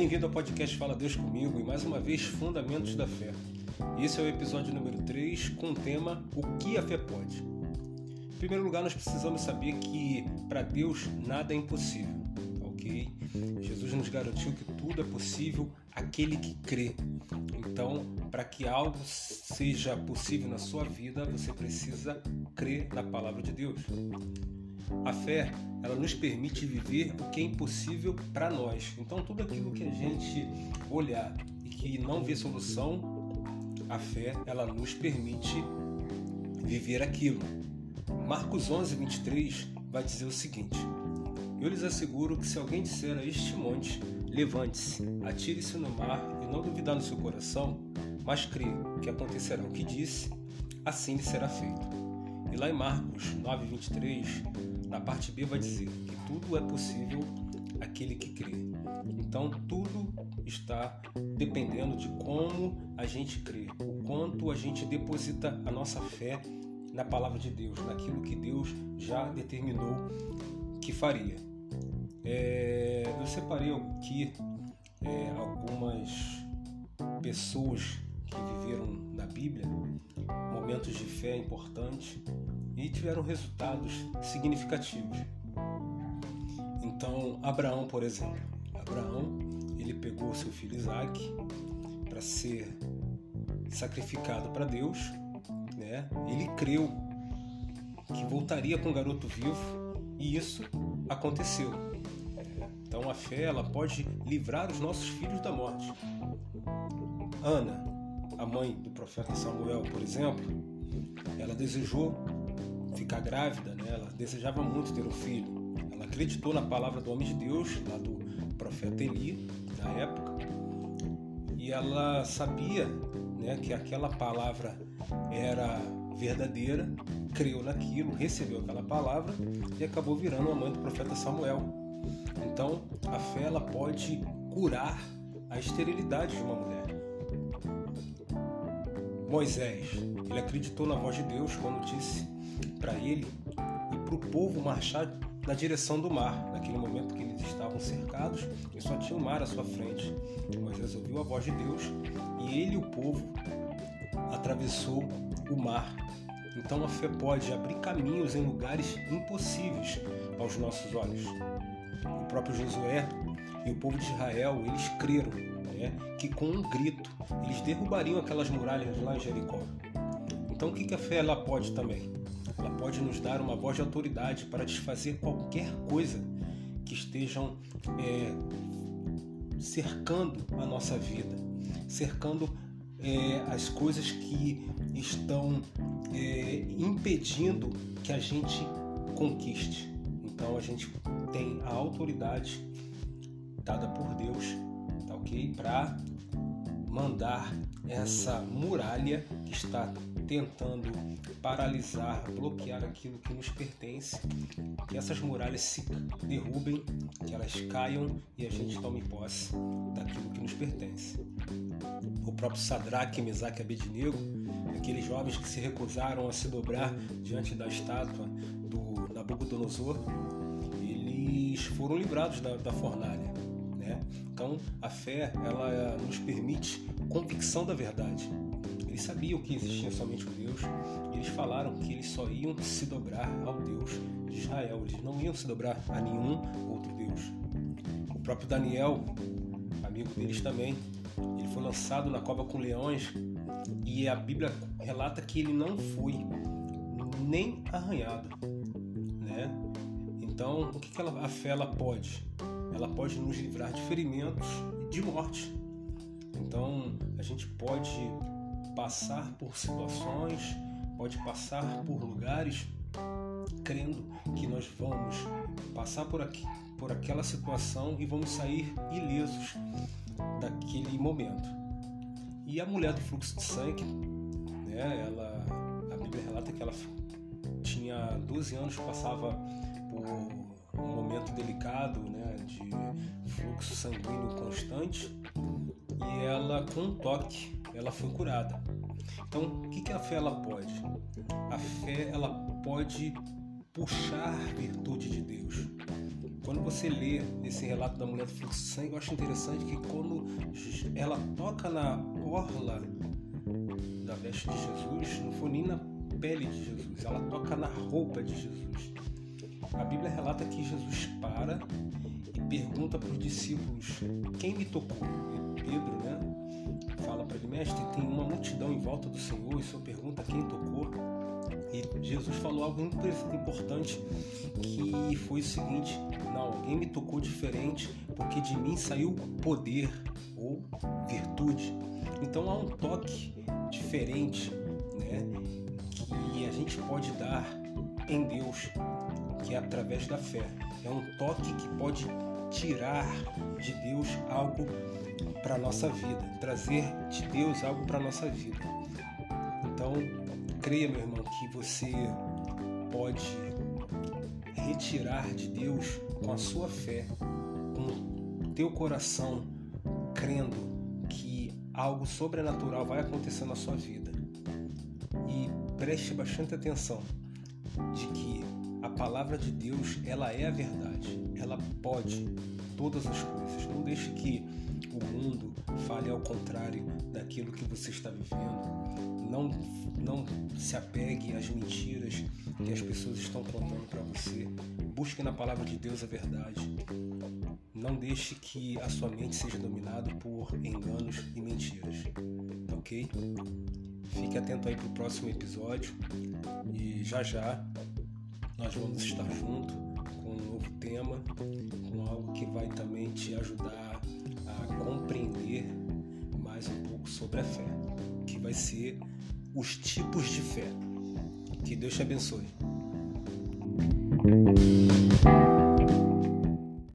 Bem-vindo ao podcast Fala Deus Comigo e mais uma vez Fundamentos da Fé. Esse é o episódio número 3 com o tema O que a fé pode. Em primeiro lugar, nós precisamos saber que para Deus nada é impossível, ok? Jesus nos garantiu que tudo é possível aquele que crê. Então, para que algo seja possível na sua vida, você precisa crer na palavra de Deus. A fé, ela nos permite viver o que é impossível para nós. Então, tudo aquilo que a gente olhar e que não vê solução, a fé, ela nos permite viver aquilo. Marcos 11, 23 vai dizer o seguinte: Eu lhes asseguro que se alguém disser a este monte, levante-se, atire-se no mar e não duvidar no seu coração, mas crê que acontecerá o que disse, assim lhe será feito. E lá em Marcos 9, 23, na parte B vai dizer que tudo é possível aquele que crê. Então tudo está dependendo de como a gente crê, o quanto a gente deposita a nossa fé na palavra de Deus, naquilo que Deus já determinou que faria. É, eu separei aqui é, algumas pessoas que viveram na Bíblia momentos de fé importantes e tiveram resultados significativos. Então, Abraão, por exemplo, Abraão, ele pegou seu filho Isaac para ser sacrificado para Deus, né? Ele creu que voltaria com o garoto vivo e isso aconteceu. Então a fé ela pode livrar os nossos filhos da morte. Ana, a mãe do profeta Samuel, por exemplo, ela desejou ficar grávida, né? ela desejava muito ter um filho. Ela acreditou na palavra do homem de Deus, lá do profeta Eli, na época, e ela sabia né, que aquela palavra era verdadeira, creu naquilo, recebeu aquela palavra e acabou virando a mãe do profeta Samuel. Então, a fé ela pode curar a esterilidade de uma mulher. Moisés, ele acreditou na voz de Deus quando disse para ele e para o povo marchar na direção do mar. Naquele momento que eles estavam cercados e só tinha o mar à sua frente. Moisés ouviu a voz de Deus e ele e o povo atravessou o mar. Então a fé pode abrir caminhos em lugares impossíveis aos nossos olhos. O próprio Josué e o povo de Israel, eles creram né, que com um grito eles derrubariam aquelas muralhas lá em Jericó. Então o que a fé ela pode também? Ela pode nos dar uma voz de autoridade para desfazer qualquer coisa que estejam é, cercando a nossa vida, cercando é, as coisas que estão é, impedindo que a gente conquiste. Então a gente tem a autoridade dada por Deus, ok? Para mandar essa muralha que está tentando paralisar, bloquear aquilo que nos pertence, que essas muralhas se derrubem, que elas caiam e a gente tome posse daquilo que nos pertence. O próprio Sadraque, Mesaque e Abednego, aqueles jovens que se recusaram a se dobrar diante da estátua do Nabucodonosor, eles foram livrados da, da fornalha. Né? Então, a fé ela nos permite convicção da verdade eles sabiam que existia somente um Deus eles falaram que eles só iam se dobrar ao Deus de Israel, eles não iam se dobrar a nenhum outro Deus. O próprio Daniel, amigo deles também, ele foi lançado na cova com leões e a Bíblia relata que ele não foi nem arranhado, né? Então, o que, que a fé ela pode? Ela pode nos livrar de ferimentos e de morte. Então, a gente pode passar por situações, pode passar por lugares crendo que nós vamos passar por aqui, por aquela situação e vamos sair ilesos daquele momento. E a mulher do fluxo de sangue, né, ela, a Bíblia relata que ela tinha 12 anos, passava por um momento delicado né, de fluxo sanguíneo constante e ela com um toque ela foi curada. Então, o que, que a fé ela pode? A fé ela pode puxar virtude de Deus. Quando você lê esse relato da mulher do fluxo de sangue, eu acho interessante que quando ela toca na orla da veste de Jesus, não foi nem na pele de Jesus, ela toca na roupa de Jesus. A Bíblia relata que Jesus para e pergunta para os discípulos: Quem me tocou? E Pedro, né? Fala para ele, mestre, tem uma multidão em volta do Senhor e o Senhor pergunta quem tocou. E Jesus falou algo muito importante que foi o seguinte: não, alguém me tocou diferente porque de mim saiu poder ou virtude. Então há um toque diferente, né, que a gente pode dar em Deus, que é através da fé. É um toque que pode tirar de Deus algo para nossa vida, trazer de Deus algo para nossa vida. Então, creia, meu irmão, que você pode retirar de Deus com a sua fé, com o teu coração, crendo que algo sobrenatural vai acontecer na sua vida. E preste bastante atenção de que palavra de Deus, ela é a verdade. Ela pode todas as coisas. Não deixe que o mundo fale ao contrário daquilo que você está vivendo não, não se apegue às mentiras que as pessoas estão contando para você. Busque na palavra de Deus a verdade. Não deixe que a sua mente seja dominada por enganos e mentiras. Ok? Fique atento aí para o próximo episódio e já já nós vamos estar junto com um novo tema, com algo que vai também te ajudar a compreender mais um pouco sobre a fé, que vai ser os tipos de fé. Que Deus te abençoe.